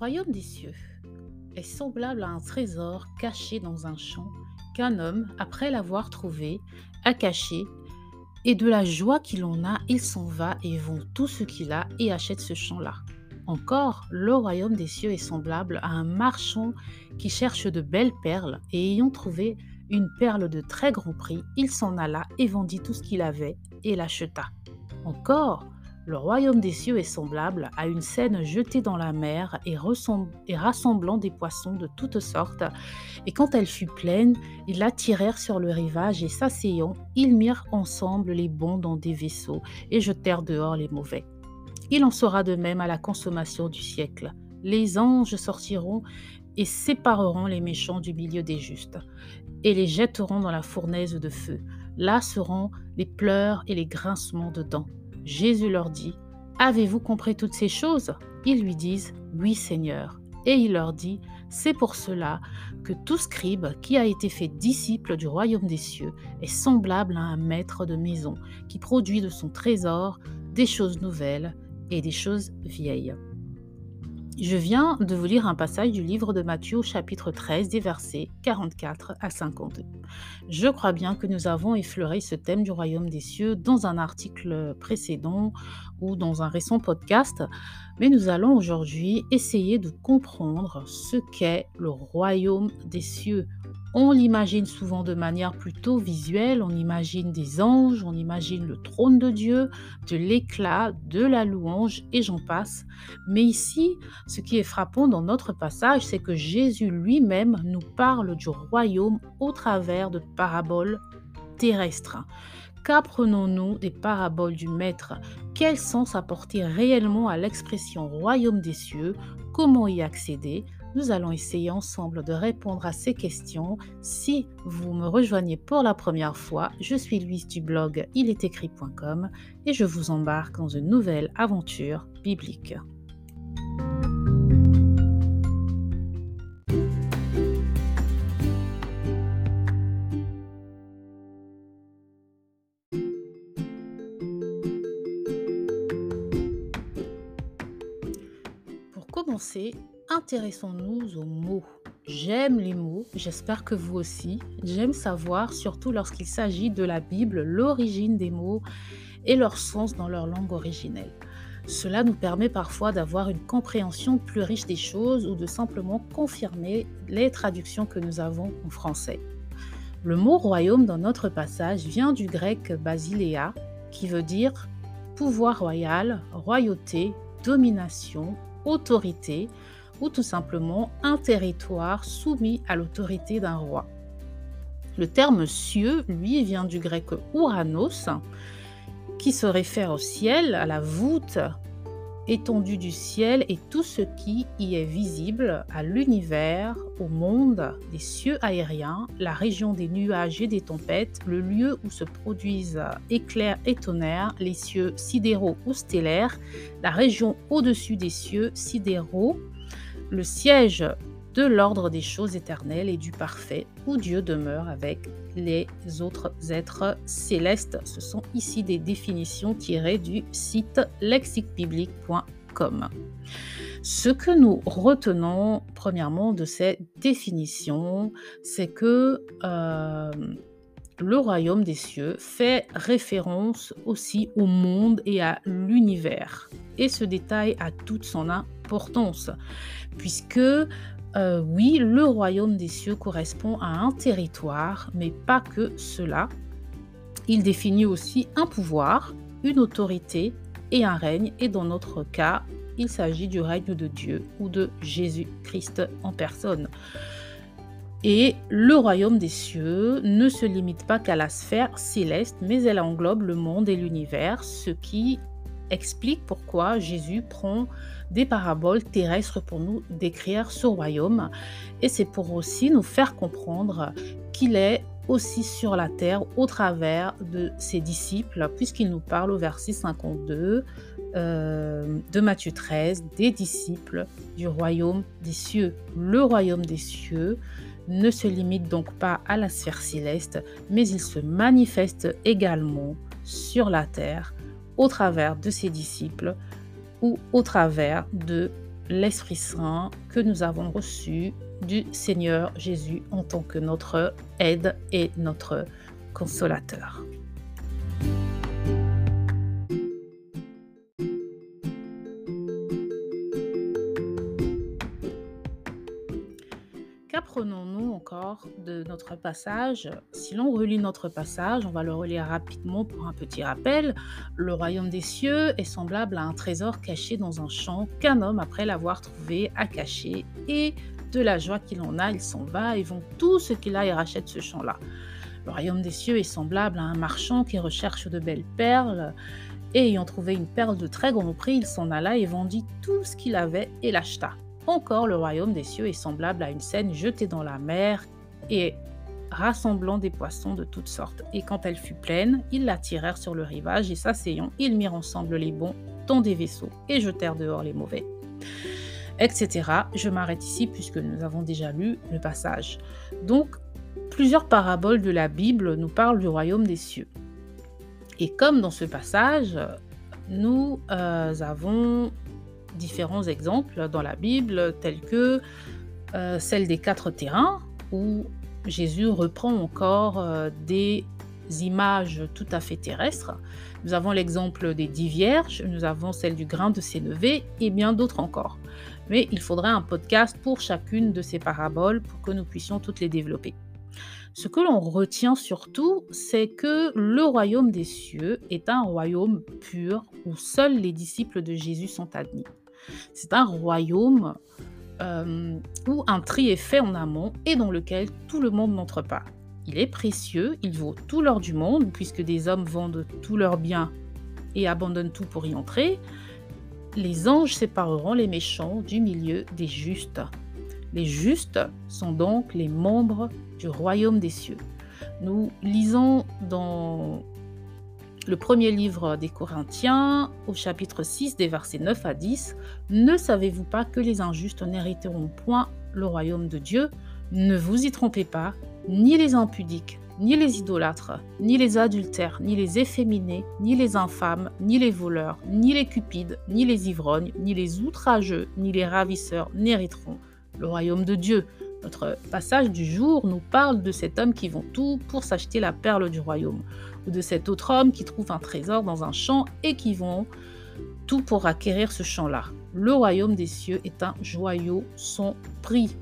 royaume des cieux est semblable à un trésor caché dans un champ qu'un homme, après l'avoir trouvé, a caché, et de la joie qu'il en a, il s'en va et vend tout ce qu'il a et achète ce champ-là. Encore, le royaume des cieux est semblable à un marchand qui cherche de belles perles, et ayant trouvé une perle de très grand prix, il s'en alla et vendit tout ce qu'il avait et l'acheta. Encore, le royaume des cieux est semblable à une scène jetée dans la mer et, rassemblant des poissons de toutes sortes. Et quand elle fut pleine, ils la tirèrent sur le rivage et s'asseyant, ils mirent ensemble les bons dans des vaisseaux et jetèrent dehors les mauvais. Il en sera de même à la consommation du siècle. Les anges sortiront et sépareront les méchants du milieu des justes, et les jetteront dans la fournaise de feu. Là seront les pleurs et les grincements de dents. Jésus leur dit, Avez-vous compris toutes ces choses? Ils lui disent, Oui Seigneur. Et il leur dit, C'est pour cela que tout scribe qui a été fait disciple du royaume des cieux est semblable à un maître de maison qui produit de son trésor des choses nouvelles et des choses vieilles. Je viens de vous lire un passage du livre de Matthieu chapitre 13 des versets 44 à 52. Je crois bien que nous avons effleuré ce thème du royaume des cieux dans un article précédent ou dans un récent podcast, mais nous allons aujourd'hui essayer de comprendre ce qu'est le royaume des cieux on l'imagine souvent de manière plutôt visuelle, on imagine des anges, on imagine le trône de Dieu, de l'éclat, de la louange, et j'en passe. Mais ici, ce qui est frappant dans notre passage, c'est que Jésus lui-même nous parle du royaume au travers de paraboles terrestres. Qu'apprenons-nous des paraboles du Maître? Quel sens apporter réellement à l'expression royaume des cieux? Comment y accéder? Nous allons essayer ensemble de répondre à ces questions. Si vous me rejoignez pour la première fois, je suis Louise du blog ilestécrit.com et je vous embarque dans une nouvelle aventure biblique. Pour commencer, intéressons-nous aux mots. J'aime les mots, j'espère que vous aussi. J'aime savoir, surtout lorsqu'il s'agit de la Bible, l'origine des mots et leur sens dans leur langue originelle. Cela nous permet parfois d'avoir une compréhension plus riche des choses ou de simplement confirmer les traductions que nous avons en français. Le mot royaume dans notre passage vient du grec basiléa, qui veut dire pouvoir royal, royauté, domination, autorité, ou tout simplement un territoire soumis à l'autorité d'un roi. Le terme cieux, lui, vient du grec ouranos, qui se réfère au ciel, à la voûte étendue du ciel et tout ce qui y est visible, à l'univers, au monde des cieux aériens, la région des nuages et des tempêtes, le lieu où se produisent éclairs et tonnerres, les cieux sidéraux ou stellaires, la région au-dessus des cieux sidéraux, le siège de l'ordre des choses éternelles et du parfait, où Dieu demeure avec les autres êtres célestes. Ce sont ici des définitions tirées du site lexiquebiblique.com. Ce que nous retenons premièrement de ces définitions, c'est que euh, le royaume des cieux fait référence aussi au monde et à l'univers. Et ce détail a toute son importance, puisque euh, oui, le royaume des cieux correspond à un territoire, mais pas que cela. Il définit aussi un pouvoir, une autorité et un règne, et dans notre cas, il s'agit du règne de Dieu ou de Jésus-Christ en personne. Et le royaume des cieux ne se limite pas qu'à la sphère céleste, mais elle englobe le monde et l'univers, ce qui explique pourquoi Jésus prend des paraboles terrestres pour nous décrire ce royaume. Et c'est pour aussi nous faire comprendre qu'il est aussi sur la terre au travers de ses disciples, puisqu'il nous parle au verset 52 euh, de Matthieu 13 des disciples du royaume des cieux. Le royaume des cieux, ne se limite donc pas à la sphère céleste, mais il se manifeste également sur la terre au travers de ses disciples ou au travers de l'Esprit Saint que nous avons reçu du Seigneur Jésus en tant que notre aide et notre consolateur. De notre passage Si l'on relit notre passage, on va le relire rapidement pour un petit rappel. Le royaume des cieux est semblable à un trésor caché dans un champ qu'un homme, après l'avoir trouvé, a caché. Et de la joie qu'il en a, il s'en va et vend tout ce qu'il a et rachète ce champ-là. Le royaume des cieux est semblable à un marchand qui recherche de belles perles. Et ayant trouvé une perle de très grand prix, il s'en alla et vendit tout ce qu'il avait et l'acheta. Encore le royaume des cieux est semblable à une scène jetée dans la mer et rassemblant des poissons de toutes sortes. Et quand elle fut pleine, ils la tirèrent sur le rivage et s'asseyant, ils mirent ensemble les bons dans des vaisseaux et jetèrent dehors les mauvais. Etc. Je m'arrête ici puisque nous avons déjà lu le passage. Donc, plusieurs paraboles de la Bible nous parlent du royaume des cieux. Et comme dans ce passage, nous euh, avons différents exemples dans la Bible, tels que euh, celle des quatre terrains, où Jésus reprend encore euh, des images tout à fait terrestres. Nous avons l'exemple des dix vierges, nous avons celle du grain de sénévé et bien d'autres encore. Mais il faudrait un podcast pour chacune de ces paraboles pour que nous puissions toutes les développer. Ce que l'on retient surtout, c'est que le royaume des cieux est un royaume pur où seuls les disciples de Jésus sont admis. C'est un royaume euh, où un tri est fait en amont et dans lequel tout le monde n'entre pas. Il est précieux, il vaut tout l'or du monde, puisque des hommes vendent tous leurs biens et abandonnent tout pour y entrer. Les anges sépareront les méchants du milieu des justes. Les justes sont donc les membres du royaume des cieux. Nous lisons dans le premier livre des Corinthiens, au chapitre 6, des versets 9 à 10, Ne savez-vous pas que les injustes n'hériteront point le royaume de Dieu Ne vous y trompez pas, ni les impudiques, ni les idolâtres, ni les adultères, ni les efféminés, ni les infâmes, ni les voleurs, ni les cupides, ni les ivrognes, ni les outrageux, ni les ravisseurs n'hériteront le royaume de Dieu. Notre passage du jour nous parle de cet homme qui vend tout pour s'acheter la perle du royaume ou de cet autre homme qui trouve un trésor dans un champ et qui vont tout pour acquérir ce champ-là. Le royaume des cieux est un joyau sans prix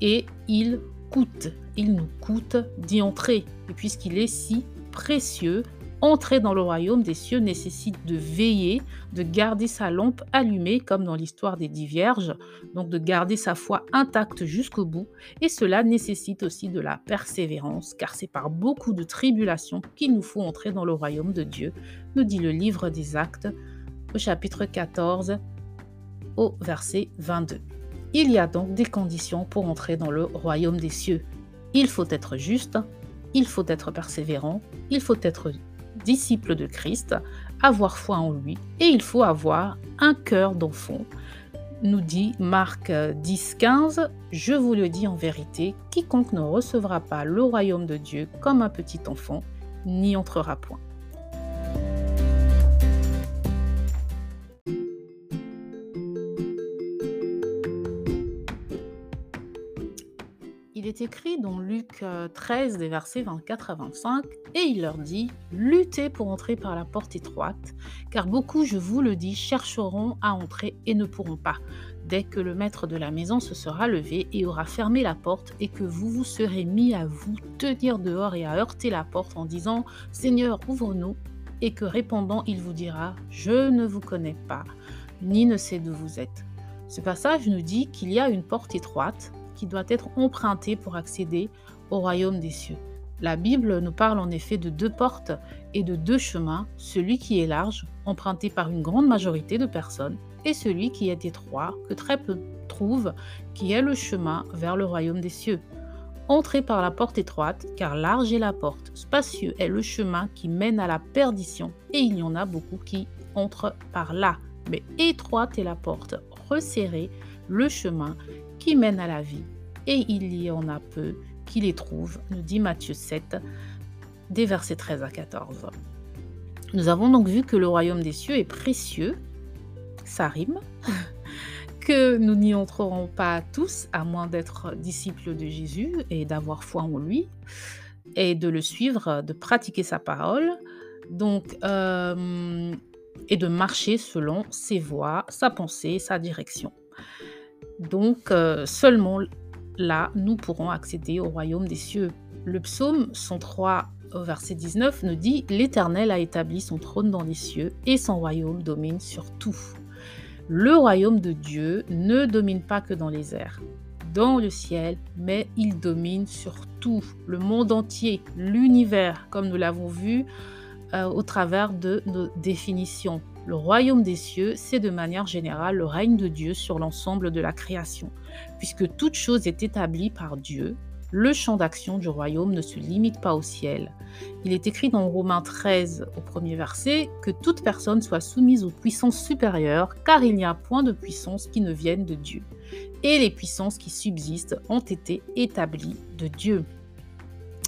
et il coûte, il nous coûte d'y entrer. Et puisqu'il est si précieux, entrer dans le royaume des cieux nécessite de veiller, de garder sa lampe allumée comme dans l'histoire des dix vierges, donc de garder sa foi intacte jusqu'au bout, et cela nécessite aussi de la persévérance, car c'est par beaucoup de tribulations qu'il nous faut entrer dans le royaume de Dieu, nous dit le livre des actes au chapitre 14 au verset 22. Il y a donc des conditions pour entrer dans le royaume des cieux. Il faut être juste, il faut être persévérant, il faut être disciple de Christ, avoir foi en lui, et il faut avoir un cœur d'enfant. Nous dit Marc 10, 15, Je vous le dis en vérité, quiconque ne recevra pas le royaume de Dieu comme un petit enfant, n'y entrera point. Écrit dans Luc 13 euh, des versets 24 à 25, et il leur dit, Luttez pour entrer par la porte étroite, car beaucoup, je vous le dis, chercheront à entrer et ne pourront pas, dès que le maître de la maison se sera levé et aura fermé la porte, et que vous vous serez mis à vous tenir dehors et à heurter la porte en disant, Seigneur, ouvre-nous, et que répondant, il vous dira, Je ne vous connais pas, ni ne sais d'où vous êtes. Ce passage nous dit qu'il y a une porte étroite, doit être emprunté pour accéder au royaume des cieux. La Bible nous parle en effet de deux portes et de deux chemins, celui qui est large, emprunté par une grande majorité de personnes, et celui qui est étroit, que très peu trouvent, qui est le chemin vers le royaume des cieux. Entrez par la porte étroite, car large est la porte, spacieux est le chemin qui mène à la perdition, et il y en a beaucoup qui entrent par là. Mais étroite est la porte, resserrée le chemin qui mène à la vie, et il y en a peu qui les trouvent, nous dit Matthieu 7, des versets 13 à 14. Nous avons donc vu que le royaume des cieux est précieux, ça rime, que nous n'y entrerons pas tous, à moins d'être disciples de Jésus et d'avoir foi en lui, et de le suivre, de pratiquer sa parole, donc, euh, et de marcher selon ses voies, sa pensée, sa direction. Donc, euh, seulement là, nous pourrons accéder au royaume des cieux. Le psaume 103 au verset 19 nous dit L'Éternel a établi son trône dans les cieux et son royaume domine sur tout. Le royaume de Dieu ne domine pas que dans les airs, dans le ciel, mais il domine sur tout, le monde entier, l'univers, comme nous l'avons vu euh, au travers de nos définitions. Le royaume des cieux, c'est de manière générale le règne de Dieu sur l'ensemble de la création, puisque toute chose est établie par Dieu le champ d'action du royaume ne se limite pas au ciel. Il est écrit dans Romains 13 au premier verset que toute personne soit soumise aux puissances supérieures, car il n'y a point de puissance qui ne vienne de Dieu. Et les puissances qui subsistent ont été établies de Dieu.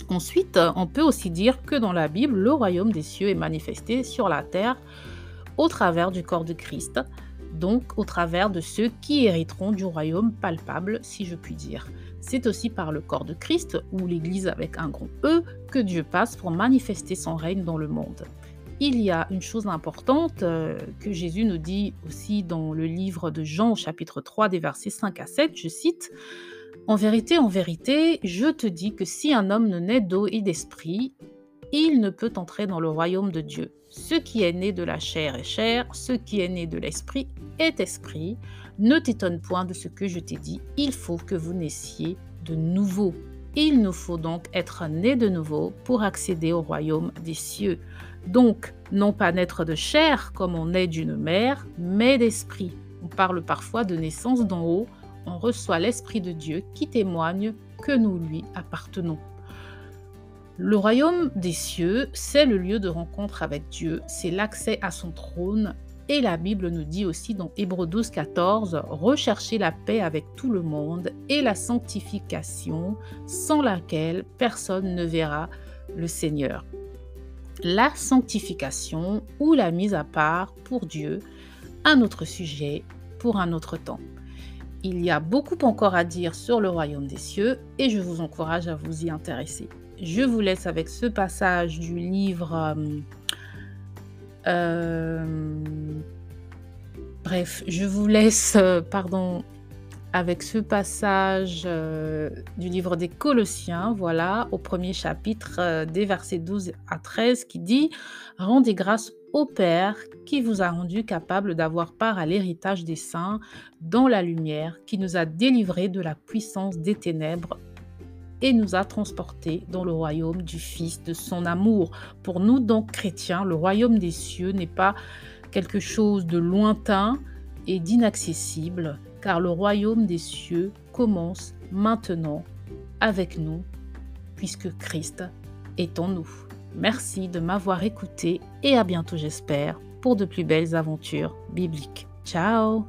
Ensuite, on peut aussi dire que dans la Bible, le royaume des cieux est manifesté sur la terre au travers du corps de Christ, donc au travers de ceux qui hériteront du royaume palpable, si je puis dire. C'est aussi par le corps de Christ, ou l'Église avec un grand E, que Dieu passe pour manifester son règne dans le monde. Il y a une chose importante euh, que Jésus nous dit aussi dans le livre de Jean chapitre 3 des versets 5 à 7, je cite, En vérité, en vérité, je te dis que si un homme ne naît d'eau et d'esprit, il ne peut entrer dans le royaume de Dieu. Ce qui est né de la chair est chair, ce qui est né de l'esprit est esprit. Ne t'étonne point de ce que je t'ai dit, il faut que vous naissiez de nouveau. Il nous faut donc être nés de nouveau pour accéder au royaume des cieux. Donc, non pas naître de chair comme on est d'une mère, mais d'esprit. On parle parfois de naissance d'en haut, on reçoit l'Esprit de Dieu qui témoigne que nous lui appartenons. Le royaume des cieux, c'est le lieu de rencontre avec Dieu, c'est l'accès à son trône et la Bible nous dit aussi dans Hébreux 12, 14, recherchez la paix avec tout le monde et la sanctification sans laquelle personne ne verra le Seigneur. La sanctification ou la mise à part pour Dieu, un autre sujet pour un autre temps. Il y a beaucoup encore à dire sur le royaume des cieux et je vous encourage à vous y intéresser. Je vous laisse avec ce passage du livre euh, euh, bref, je vous laisse, euh, pardon, avec ce passage du livre des Colossiens, voilà, au premier chapitre des versets 12 à 13, qui dit Rendez grâce au Père qui vous a rendu capable d'avoir part à l'héritage des saints dans la lumière, qui nous a délivrés de la puissance des ténèbres et nous a transportés dans le royaume du Fils de son amour. Pour nous donc chrétiens, le royaume des cieux n'est pas quelque chose de lointain et d'inaccessible, car le royaume des cieux commence maintenant avec nous, puisque Christ est en nous. Merci de m'avoir écouté et à bientôt j'espère pour de plus belles aventures bibliques. Ciao